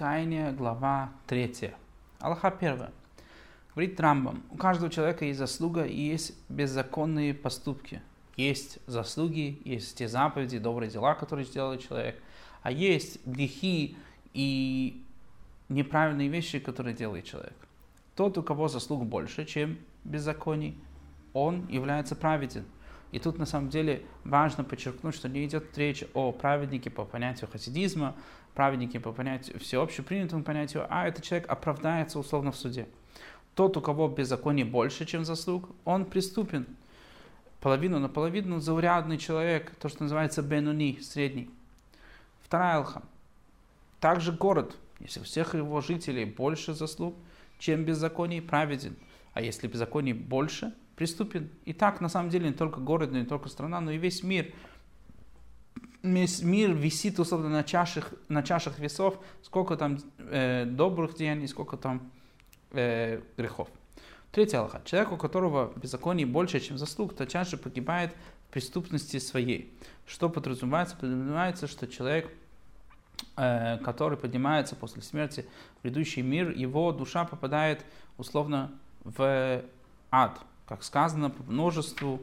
раскаяния, глава 3. Аллаха 1. Говорит Рамбам, у каждого человека есть заслуга и есть беззаконные поступки. Есть заслуги, есть те заповеди, добрые дела, которые сделал человек, а есть грехи и неправильные вещи, которые делает человек. Тот, у кого заслуг больше, чем беззаконий, он является праведен. И тут на самом деле важно подчеркнуть, что не идет речь о праведнике по понятию хасидизма, праведнике по понятию, всеобщепринятому понятию, а этот человек оправдается условно в суде. Тот, у кого беззаконие больше, чем заслуг, он преступен. Половину на половину заурядный человек, то, что называется бенуни, средний. Вторая алха. Также город, если у всех его жителей больше заслуг, чем беззаконий, праведен. А если беззаконий больше, преступен. И так, на самом деле, не только город, не только страна, но и весь мир. Весь мир висит, условно, на чашах, на чашах весов, сколько там э, добрых деяний, сколько там э, грехов. Третья Аллаха. Человек, у которого беззаконие больше, чем заслуг, то чаще погибает в преступности своей. Что подразумевается? Подразумевается, что человек, э, который поднимается после смерти в предыдущий мир, его душа попадает условно в ад, как сказано, по множеству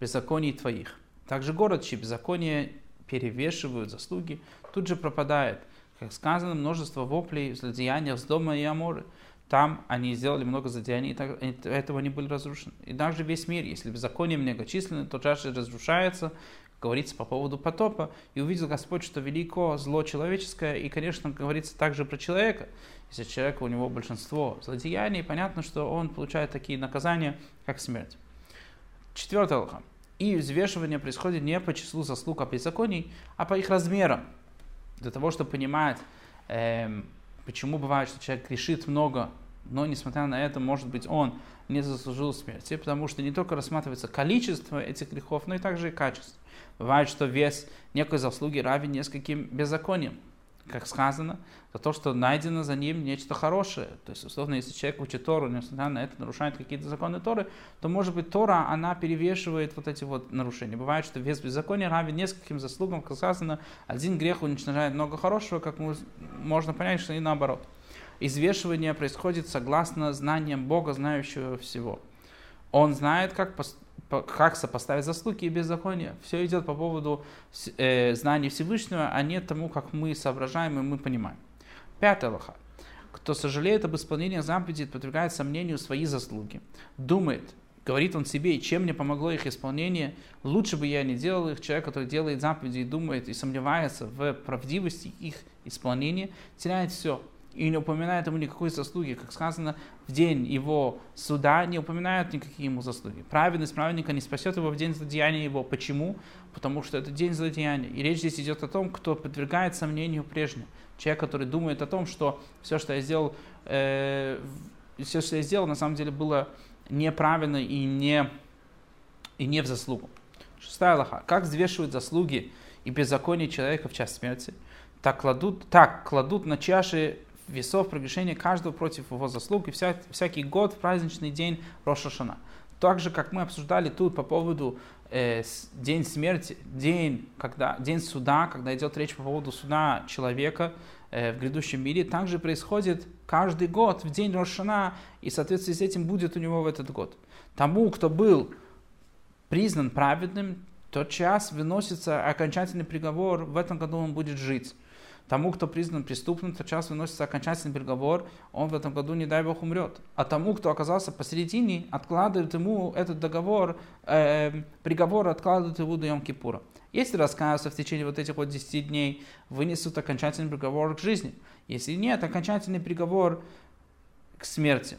беззаконий твоих. Также город, чьи беззакония перевешивают заслуги, тут же пропадает. Как сказано, множество воплей, злодеяний с дома и Аморы. Там они сделали много злодеяний, и этого они были разрушены. И также весь мир, если беззаконие многочисленное, то чаще разрушается, говорится по поводу потопа. И увидел Господь, что велико зло человеческое, и, конечно, говорится также про человека. Если человек, у него большинство злодеяний, понятно, что он получает такие наказания, как смерть. Четвертое алха. И взвешивание происходит не по числу заслуг, а беззаконий, а по их размерам. Для того, чтобы понимать, эм, почему бывает, что человек грешит много, но несмотря на это, может быть, он не заслужил смерти, потому что не только рассматривается количество этих грехов, но и также и качество. Бывает, что вес некой заслуги равен нескольким беззакониям как сказано, за то, что найдено за ним нечто хорошее. То есть, условно, если человек учит Тору, несмотря на это нарушает какие-то законы Торы, то, может быть, Тора, она перевешивает вот эти вот нарушения. Бывает, что вес беззакония равен нескольким заслугам, как сказано, один грех уничтожает много хорошего, как можно понять, что и наоборот. Извешивание происходит согласно знаниям Бога, знающего всего. Он знает, как как сопоставить заслуги и беззакония. Все идет по поводу э, знания Всевышнего, а не тому, как мы соображаем и мы понимаем. Пятая лоха. Кто сожалеет об исполнении заповедей, подвергает сомнению свои заслуги. Думает, говорит он себе, чем мне помогло их исполнение, лучше бы я не делал их. Человек, который делает заповеди и думает, и сомневается в правдивости их исполнения, теряет все и не упоминает ему никакой заслуги. Как сказано, в день его суда не упоминают никакие ему заслуги. Праведность праведника не спасет его в день злодеяния его. Почему? Потому что это день злодеяния. И речь здесь идет о том, кто подвергает сомнению прежнего. Человек, который думает о том, что все, что я сделал, э, все, что я сделал, на самом деле было неправильно и не, и не в заслугу. Шестая Аллаха. Как взвешивают заслуги и беззаконие человека в час смерти? Так кладут, так кладут на чаши весов прегрешения каждого против его заслуг и вся, всякий год в праздничный день Рошашана. Так же, как мы обсуждали тут по поводу э, день смерти, день, когда, день суда, когда идет речь по поводу суда человека э, в грядущем мире, также происходит каждый год в день Рошана, и в соответствии с этим будет у него в этот год. Тому, кто был признан праведным, тот час выносится окончательный приговор, в этом году он будет жить. Тому, кто признан преступным, сейчас выносится окончательный приговор, он в этом году, не дай бог, умрет. А тому, кто оказался посередине, откладывает ему этот договор, э, приговор откладывает его до Йом-Кипура. Если раскаялся в течение вот этих вот 10 дней, вынесут окончательный приговор к жизни. Если нет, окончательный приговор к смерти.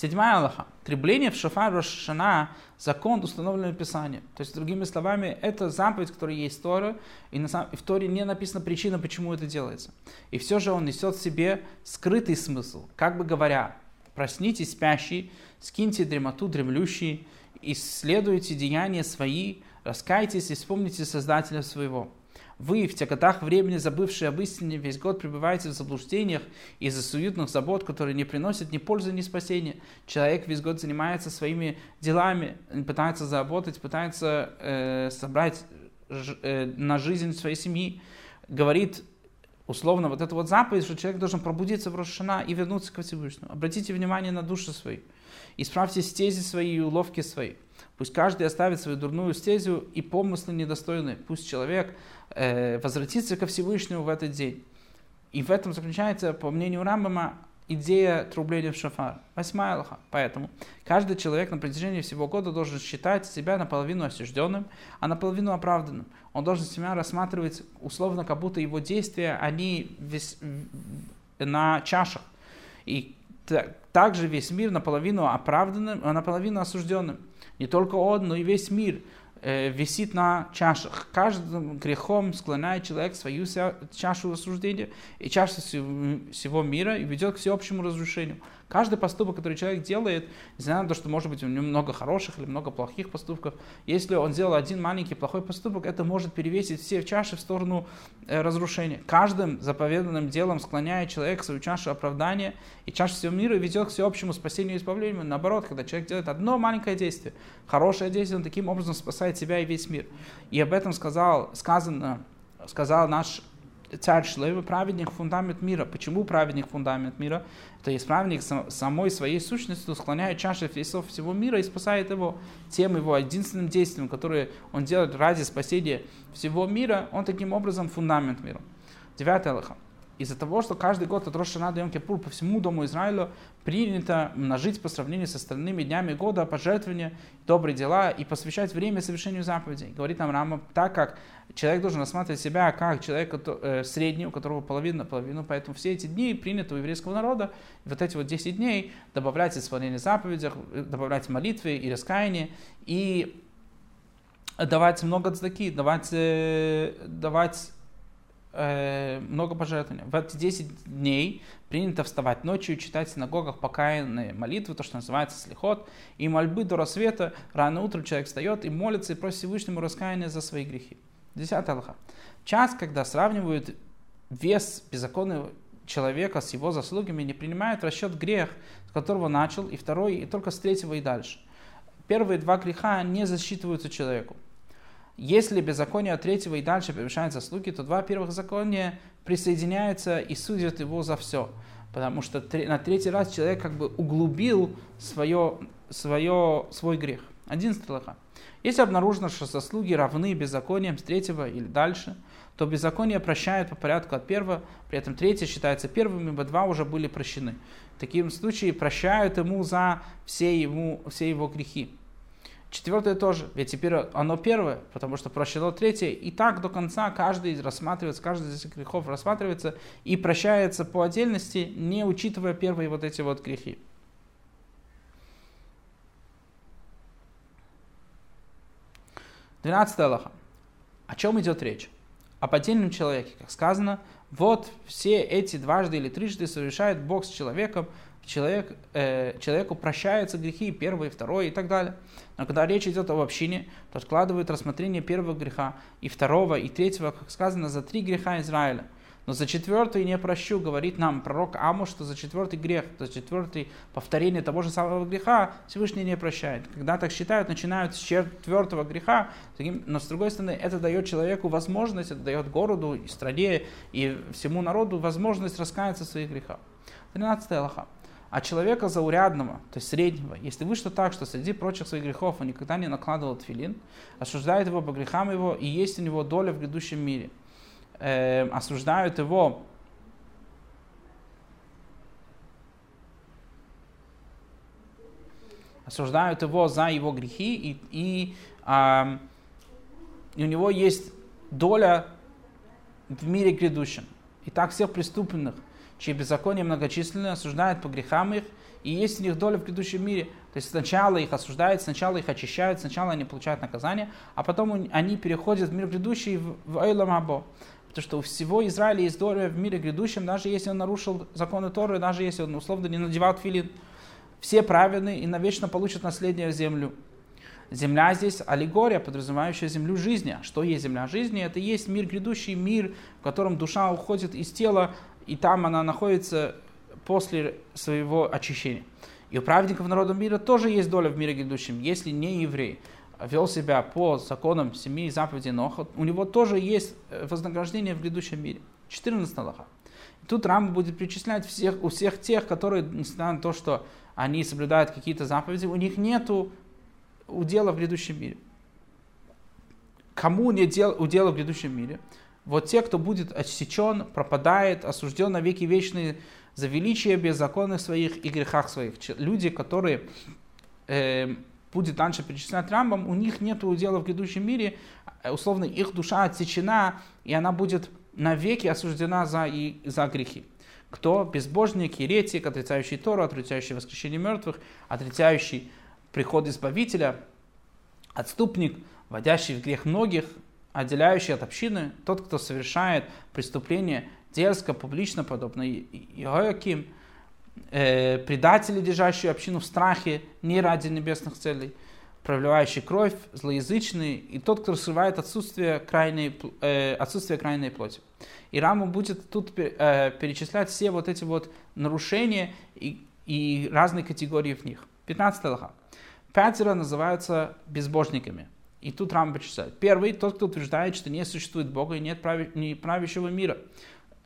Седьмая Аллаха. Требление в шофар Рошана – закон, установленный в Писании. То есть, другими словами, это заповедь, которая есть в Торе, и на самом, в Торе не написана причина, почему это делается. И все же он несет в себе скрытый смысл, как бы говоря, проснитесь спящий, скиньте дремоту дремлющий, исследуйте деяния свои, раскайтесь и вспомните Создателя своего. Вы, в те годах времени, забывшие об истине, весь год пребываете в заблуждениях из-за суетных забот, которые не приносят ни пользы, ни спасения. Человек весь год занимается своими делами, пытается заработать, пытается э, собрать э, на жизнь своей семьи. говорит условно вот эта вот заповедь, что человек должен пробудиться в Рошана и вернуться к Всевышнему. Обратите внимание на души свои. Исправьте стези свои и уловки свои. Пусть каждый оставит свою дурную стезю и помыслы недостойные. Пусть человек э, возвратится ко Всевышнему в этот день. И в этом заключается, по мнению Рамбама, идея трубления в шафар. Восьмая алха. Поэтому каждый человек на протяжении всего года должен считать себя наполовину осужденным, а наполовину оправданным. Он должен себя рассматривать условно, как будто его действия, они весь, на чашах. И также весь мир наполовину оправданным, а наполовину осужденным. Не только он, но и весь мир – Э, висит на чашах. Каждым грехом склоняет человек свою чашу осуждения и чашу всего мира и ведет к всеобщему разрушению. Каждый поступок, который человек делает, несмотря на то, что может быть у него много хороших или много плохих поступков, если он сделал один маленький плохой поступок, это может перевесить все чаши в сторону э, разрушения. Каждым заповеданным делом склоняет человек свою чашу оправдания и чашу всего мира ведет к всеобщему спасению и избавлению. Наоборот, когда человек делает одно маленькое действие, хорошее действие, он таким образом спасает себя и весь мир. И об этом сказал, сказано, сказал наш царь Шлейва, праведник фундамент мира. Почему праведник фундамент мира? То есть праведник самой своей сущностью склоняет чаши весов всего мира и спасает его тем его единственным действием, которое он делает ради спасения всего мира, он таким образом фундамент мира. Девятый Аллаха из-за того, что каждый год от Рошана до Йом-Кипур по всему Дому Израиля принято множить по сравнению с остальными днями года пожертвования, добрые дела и посвящать время совершению заповедей. Говорит нам Рама, так как человек должен рассматривать себя как человека э, среднего, у которого половина половину, поэтому все эти дни приняты у еврейского народа, вот эти вот 10 дней добавлять исполнение заповедей, добавлять молитвы и раскаяние, и давать много цдаки, давать, э, давать много пожертвований. В эти 10 дней принято вставать ночью читать в синагогах покаянные молитвы, то, что называется слихот, и мольбы до рассвета. Рано утром человек встает и молится и просит Всевышнему раскаяния за свои грехи. Десятая Аллаха. Час, когда сравнивают вес беззаконного человека с его заслугами, не принимают в расчет грех, с которого начал, и второй, и только с третьего и дальше. Первые два греха не засчитываются человеку. Если беззаконие от третьего и дальше превышает заслуги, то два первых закония присоединяются и судят его за все. Потому что на третий раз человек как бы углубил свое, свое, свой грех. Один стрелаха. Если обнаружено, что заслуги равны беззакониям с третьего или дальше, то беззаконие прощают по порядку от первого, при этом третье считается первым, ибо два уже были прощены. В таком случае прощают ему за все, ему, все его грехи. Четвертое тоже, ведь теперь оно первое, потому что прощено третье. И так до конца каждый рассматривается, каждый из этих грехов рассматривается и прощается по отдельности, не учитывая первые вот эти вот грехи. Двенадцатая Аллаха. О чем идет речь? О поддельном человеке. Как сказано, вот все эти дважды или трижды совершает Бог с человеком, человек, э, человеку прощаются грехи, первый, второй и так далее. Но когда речь идет об общине, то откладывают рассмотрение первого греха и второго, и третьего, как сказано, за три греха Израиля. Но за четвертый не прощу, говорит нам пророк Аму, что за четвертый грех, за четвертый повторение того же самого греха Всевышний не прощает. Когда так считают, начинают с четвертого греха, но с другой стороны, это дает человеку возможность, это дает городу, и стране, и всему народу возможность раскаяться в своих грехах. 13 Аллаха а человека заурядного, то есть среднего, если вышло так, что среди прочих своих грехов он никогда не накладывал тфилин, осуждает его по грехам его, и есть у него доля в грядущем мире. Э, осуждают его осуждают его за его грехи, и, и, э, и у него есть доля в мире грядущем. И так всех преступных чьи беззакония многочисленны, осуждают по грехам их, и есть у них доля в грядущем мире. То есть сначала их осуждают, сначала их очищают, сначала они получают наказание, а потом они переходят в мир грядущий, в Эйлам Або. Потому что у всего Израиля есть доля в мире грядущем, даже если он нарушил законы Торы, даже если он условно не надевал филин. Все праведны и навечно получат наследие землю. Земля здесь аллегория, подразумевающая землю жизни. А что есть земля жизни? Это есть мир грядущий, мир, в котором душа уходит из тела и там она находится после своего очищения. И у праведников народа мира тоже есть доля в мире грядущем, если не евреи. вел себя по законам семьи заповедей Ноха, у него тоже есть э, вознаграждение в грядущем мире. 14 Аллаха. Тут Рам будет перечислять всех, у всех тех, которые, несмотря на то, что они соблюдают какие-то заповеди, у них нету удела в грядущем мире. Кому не дел, удела в грядущем мире? Вот те, кто будет отсечен, пропадает, осужден на веки вечные за величие беззаконных своих и грехах своих. Люди, которые э, будет дальше перечислять Рамбам, у них нет удела в грядущем мире, э, условно их душа отсечена, и она будет навеки осуждена за, и, за грехи. Кто? Безбожник, еретик, отрицающий Тору, отрицающий воскрешение мертвых, отрицающий приход Избавителя, отступник, вводящий в грех многих, отделяющий от общины, тот, кто совершает преступление дерзко, публично, подобно Иоаким, э, предатели, держащие общину в страхе, не ради небесных целей, проливающий кровь, злоязычный, и тот, кто раскрывает отсутствие крайней, э, отсутствие крайней плоти. И Рама будет тут э, перечислять все вот эти вот нарушения и, и разные категории в них. 15 лоха. Пятеро называются безбожниками. И тут Рама перечисляет. Первый, тот, кто утверждает, что не существует Бога и нет прави, не правящего мира.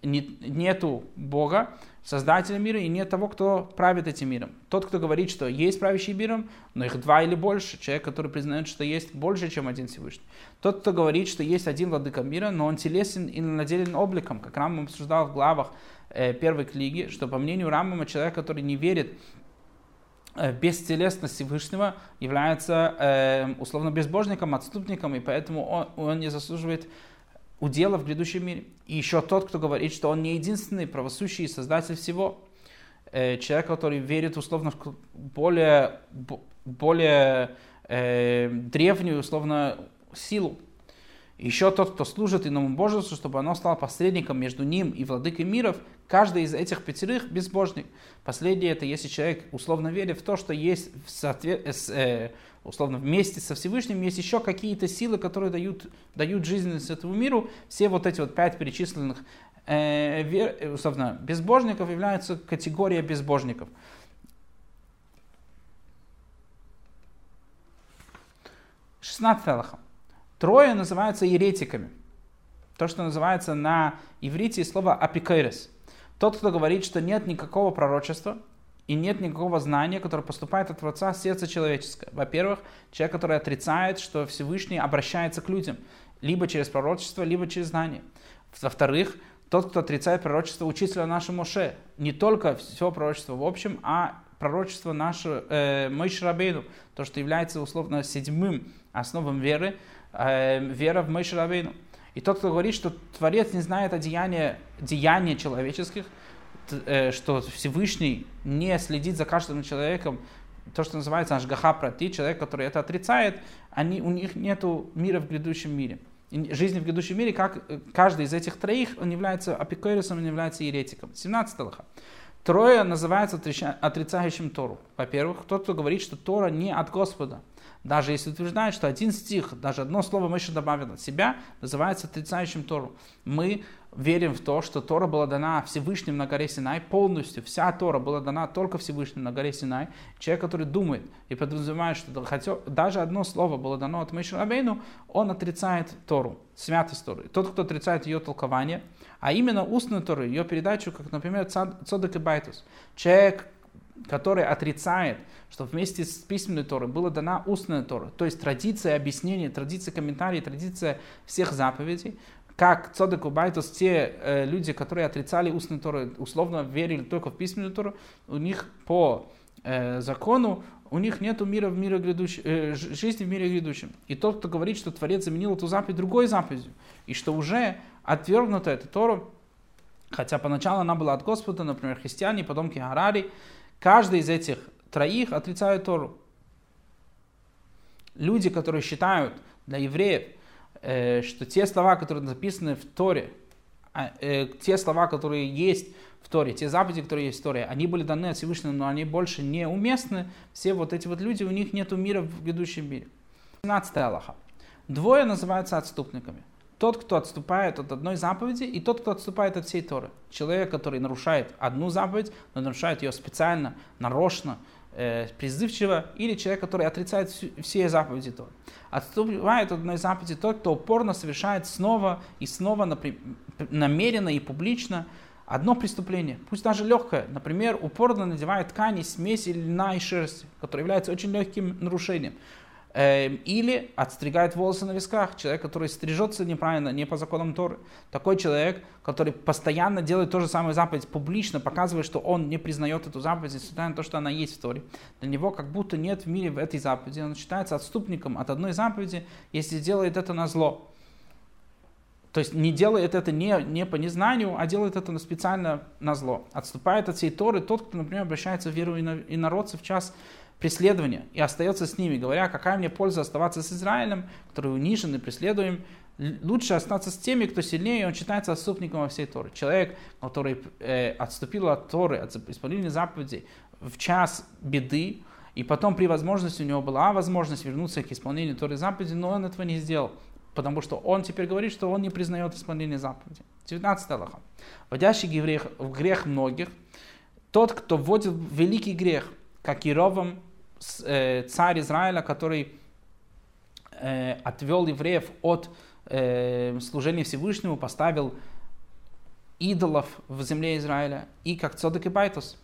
нету Бога, Создателя мира, и нет того, кто правит этим миром. Тот, кто говорит, что есть правящий миром, но их два или больше. Человек, который признает, что есть больше, чем один Всевышний. Тот, кто говорит, что есть один владыка мира, но он телесен и наделен обликом, как Рамбам обсуждал в главах э, первой книги, что по мнению Рамбама человек, который не верит бестелесность Всевышнего является э, условно безбожником, отступником, и поэтому он, он не заслуживает удела в грядущем мире. И еще тот, кто говорит, что он не единственный правосущий создатель всего. Э, человек, который верит условно в более, более э, древнюю условно силу. Еще тот, кто служит иному божеству, чтобы оно стало посредником между ним и владыкой миров, каждый из этих пятерых безбожник. Последнее это если человек условно верит в то, что есть в соответ... э, условно вместе со Всевышним есть еще какие-то силы, которые дают, дают жизненность этому миру. Все вот эти вот пять перечисленных э, вер, э, условно, безбожников являются категорией безбожников. Шестнадцатый Аллаха. Трое называются еретиками. То, что называется на иврите слово апикайрес. Тот, кто говорит, что нет никакого пророчества, и нет никакого знания, которое поступает от Творца в сердце человеческое. Во-первых, человек, который отрицает, что Всевышний обращается к людям, либо через пророчество, либо через знание. Во-вторых, тот, кто отрицает пророчество учителя нашего Моше, не только все пророчество в общем, а пророчество нашего э, Мойши Рабейну, то, что является условно седьмым основом веры, вера в Мойши Рабейну. И тот, кто говорит, что Творец не знает о деяниях, деяния человеческих, Э, что Всевышний не следит за каждым человеком, то, что называется ашгаха прати, человек, который это отрицает, они, у них нет мира в грядущем мире. жизни в грядущем мире, как э, каждый из этих троих, он является апикойрусом, он является еретиком. 17 лоха. Трое называется отрицающим Тору. Во-первых, тот, кто говорит, что Тора не от Господа. Даже если утверждает, что один стих, даже одно слово мы еще добавим от себя, называется отрицающим Тору. Мы верим в то, что Тора была дана Всевышним на горе Синай полностью. Вся Тора была дана только Всевышним на горе Синай. Человек, который думает и подразумевает, что хотя, даже одно слово было дано от Миши Рабейну, он отрицает Тору, святость Торы. Тот, кто отрицает ее толкование, а именно устную Тору, ее передачу, как, например, Цодек и Байтус. Человек, который отрицает, что вместе с письменной Торой была дана устная Тора, то есть традиция объяснения, традиция комментариев, традиция всех заповедей, как Цодек Убайтус, те э, люди, которые отрицали устную Тору, условно верили только в письменную Тору, у них по э, закону, у них нет мира в мире грядущем, э, жизни в мире грядущем. И тот, кто говорит, что Творец заменил эту заповедь другой заповедью, и что уже отвергнута эта Тора, хотя поначалу она была от Господа, например, христиане, потомки Харари, каждый из этих троих отрицает Тору. Люди, которые считают для евреев, Э, что те слова, которые записаны в Торе, а, э, те слова, которые есть в Торе, те заповеди, которые есть в Торе, они были даны от Всевышнего, но они больше не уместны. Все вот эти вот люди, у них нет мира в грядущем мире. 17 Аллаха. Двое называются отступниками. Тот, кто отступает от одной заповеди, и тот, кто отступает от всей Торы. Человек, который нарушает одну заповедь, но нарушает ее специально, нарочно, э, призывчиво, или человек, который отрицает все заповеди Торы. Отступает от одной заповеди тот, кто упорно совершает снова и снова намеренно и публично одно преступление, пусть даже легкое, например, упорно надевает ткани, смеси льна и шерсти, которое является очень легким нарушением. Эм, или отстригает волосы на висках. Человек, который стрижется неправильно, не по законам Торы. Такой человек, который постоянно делает то же самое заповедь, публично показывает, что он не признает эту заповедь, несмотря на то, что она есть в Торе. Для него как будто нет в мире в этой заповеди. Он считается отступником от одной заповеди, если делает это на зло. То есть не делает это не, не по незнанию, а делает это специально на зло. Отступает от всей Торы тот, кто, например, обращается в веру и народцев в час преследования и остается с ними, говоря, какая мне польза оставаться с Израилем, который унижен и преследуем, лучше остаться с теми, кто сильнее, и он считается отступником во всей Торы. Человек, который э, отступил от Торы, от исполнения заповедей в час беды, и потом при возможности у него была возможность вернуться к исполнению Торы заповеди, но он этого не сделал, потому что он теперь говорит, что он не признает исполнение заповеди. 19 Аллаха. Вводящий грех, в грех многих, тот, кто вводит великий грех, как Иеровоам Э, царь Израиля, который э, отвел евреев от э, служения Всевышнему, поставил идолов в земле Израиля, и как Цодек и Байтус,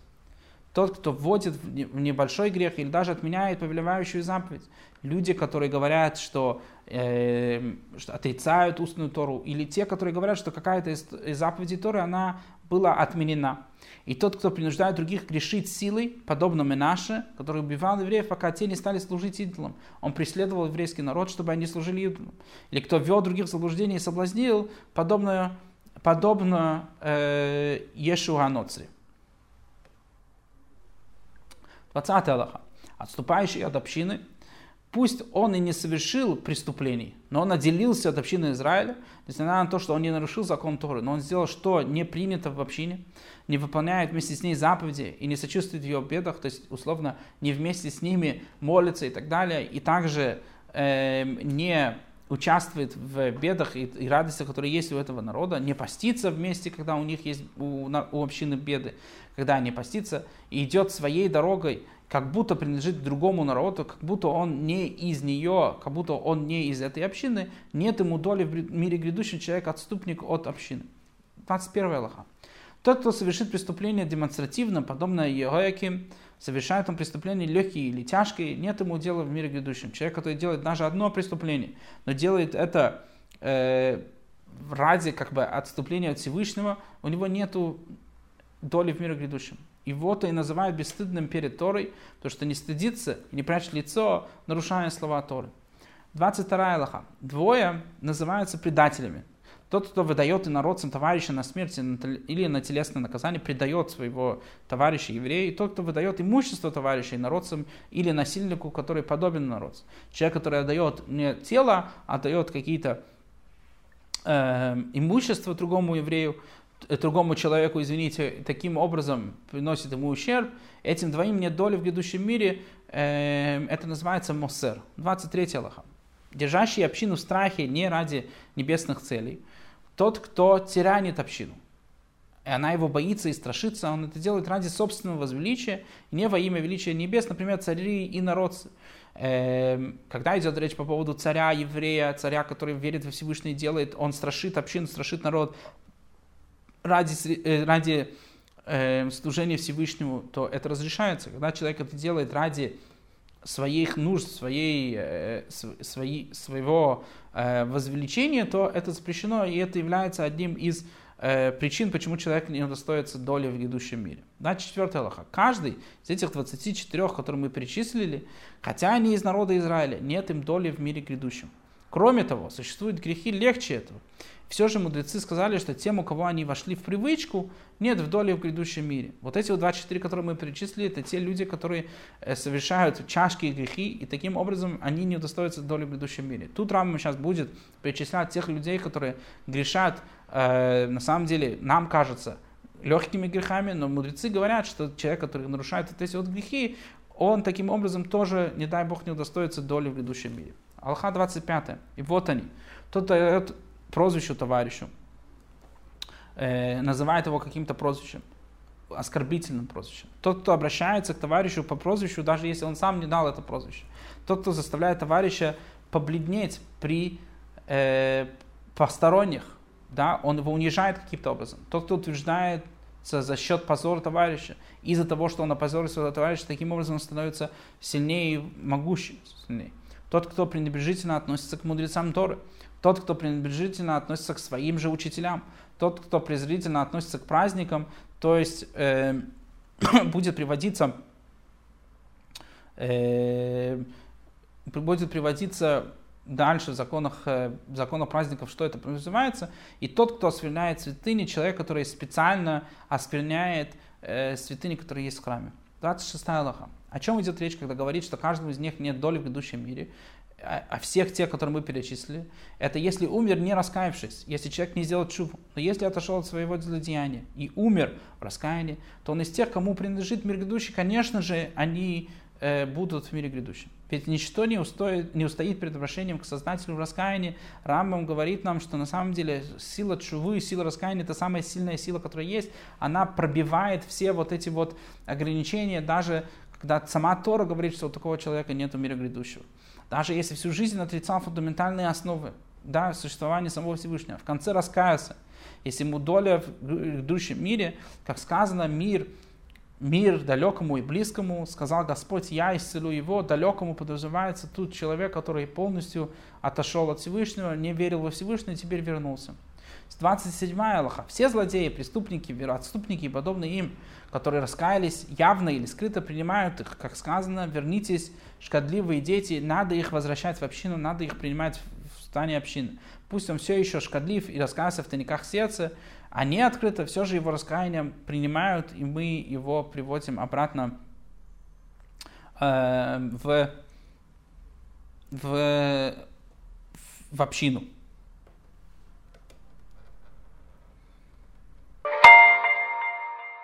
тот, кто вводит в небольшой грех или даже отменяет повелевающую заповедь. Люди, которые говорят, что, э, что отрицают устную Тору, или те, которые говорят, что какая-то из, из заповедей Торы, она была отменена. И тот, кто принуждает других грешить силой, подобно Менаше, который убивал евреев, пока те не стали служить идолам. Он преследовал еврейский народ, чтобы они служили идолам. Или кто вел других в заблуждение и соблазнил, подобно, подобно э, Ешуа Ноцри. 20 Аллаха. Отступающий от общины – Пусть он и не совершил преступлений, но он отделился от общины Израиля, несмотря на то, что он не нарушил закон Торы, но он сделал, что не принято в общине, не выполняет вместе с ней заповеди и не сочувствует ее бедах, то есть, условно, не вместе с ними молится и так далее, и также э, не участвует в бедах и, и радостях, которые есть у этого народа, не постится вместе, когда у них есть у, у общины беды, когда они постится, и идет своей дорогой, как будто принадлежит другому народу, как будто он не из нее, как будто он не из этой общины, нет ему доли в мире грядущем, человек отступник от общины. 21 Аллаха. Тот, кто совершит преступление демонстративно, подобно Егояким, совершает он преступление легкие или тяжкие, нет ему дела в мире грядущем. Человек, который делает даже одно преступление, но делает это э, ради как бы отступления от Всевышнего, у него нет доли в мире грядущем. Его-то и называют бесстыдным перед Торой, потому что не стыдится и не прячет лицо, нарушая слова Торы. 22 Аллаха. Двое называются предателями. Тот, кто выдает инородцам товарища на смерть или на телесное наказание, предает своего товарища еврея. И тот, кто выдает имущество товарища инородцам или насильнику, который подобен народцу. Человек, который отдает не тело, а дает какие-то э, имущество другому еврею, другому человеку, извините, таким образом приносит ему ущерб, этим двоим нет доли в грядущем мире, э, это называется мосер. 23 Аллаха. Держащий общину в страхе не ради небесных целей. Тот, кто тиранит общину, и она его боится и страшится, он это делает ради собственного возвеличия, не во имя величия небес, например, цари и народцы. Эм, когда идет речь по поводу царя, еврея, царя, который верит во Всевышний, делает, он страшит общину, страшит народ, ради, э, ради э, служения Всевышнему, то это разрешается. Когда человек это делает ради своих нужд, своей, э, своей, своего э, возвеличения, то это запрещено, и это является одним из э, причин, почему человек не удостоится доли в грядущем мире. Да, четвертая Аллаха. Каждый из этих 24, которые мы перечислили, хотя они из народа Израиля, нет им доли в мире грядущем. Кроме того, существуют грехи легче этого. Все же мудрецы сказали, что тем, у кого они вошли в привычку, нет в доле в грядущем мире. Вот эти вот 24, которые мы перечислили, это те люди, которые э, совершают тяжкие грехи, и таким образом они не удостоятся доли в грядущем мире. Тут Рама сейчас будет перечислять тех людей, которые грешат, э, на самом деле, нам кажется, легкими грехами, но мудрецы говорят, что человек, который нарушает вот эти вот грехи, он таким образом тоже, не дай Бог, не удостоится доли в грядущем мире. Аллаха 25. И вот они. Тот дает прозвищу товарищу, э, называет его каким-то прозвищем. оскорбительным прозвищем. Тот, кто обращается к товарищу по прозвищу, даже если он сам не дал это прозвище. Тот, кто заставляет товарища побледнеть при э, посторонних, да, он его унижает каким-то образом. Тот, кто утверждает за счет позора товарища, из-за того, что он опозорил своего товарища, таким образом он становится сильнее и могущественнее. Тот, кто пренебрежительно относится к мудрецам Торы, тот, кто пренебрежительно относится к своим же учителям, тот, кто презрительно относится к праздникам, то есть э, будет приводиться э, будет приводиться дальше в законах, э, законах праздников, что это подразумевается. И тот, кто оскверняет святыни, человек, который специально оскверняет э, святыни, которые есть в храме. 26 Аллаха. О чем идет речь, когда говорит, что каждому из них нет доли в грядущем мире? О всех тех, которые мы перечислили. Это если умер, не раскаявшись, если человек не сделал чуву. Но если отошел от своего злодеяния и умер в раскаянии, то он из тех, кому принадлежит мир грядущий, конечно же, они э, будут в мире грядущем. Ведь ничто не, устоит, не устоит перед обращением к Создателю в раскаянии. Рамбам говорит нам, что на самом деле сила чувы, сила раскаяния – это самая сильная сила, которая есть. Она пробивает все вот эти вот ограничения, даже когда сама Тора говорит, что у такого человека нет мира грядущего. Даже если всю жизнь отрицал фундаментальные основы да, существования самого Всевышнего, в конце раскаялся, если ему доля в грядущем мире, как сказано, мир – мир далекому и близкому, сказал Господь, я исцелю его, далекому подразумевается тут человек, который полностью отошел от Всевышнего, не верил во Всевышнего и теперь вернулся. С 27 Аллаха. Все злодеи, преступники, вероотступники и подобные им, которые раскаялись явно или скрыто, принимают их, как сказано, вернитесь, шкодливые дети, надо их возвращать в общину, надо их принимать в стане общины. Пусть он все еще шкодлив и раскаялся в тайниках сердца, они открыто все же его раскаянием принимают, и мы его приводим обратно э, в, в, в общину.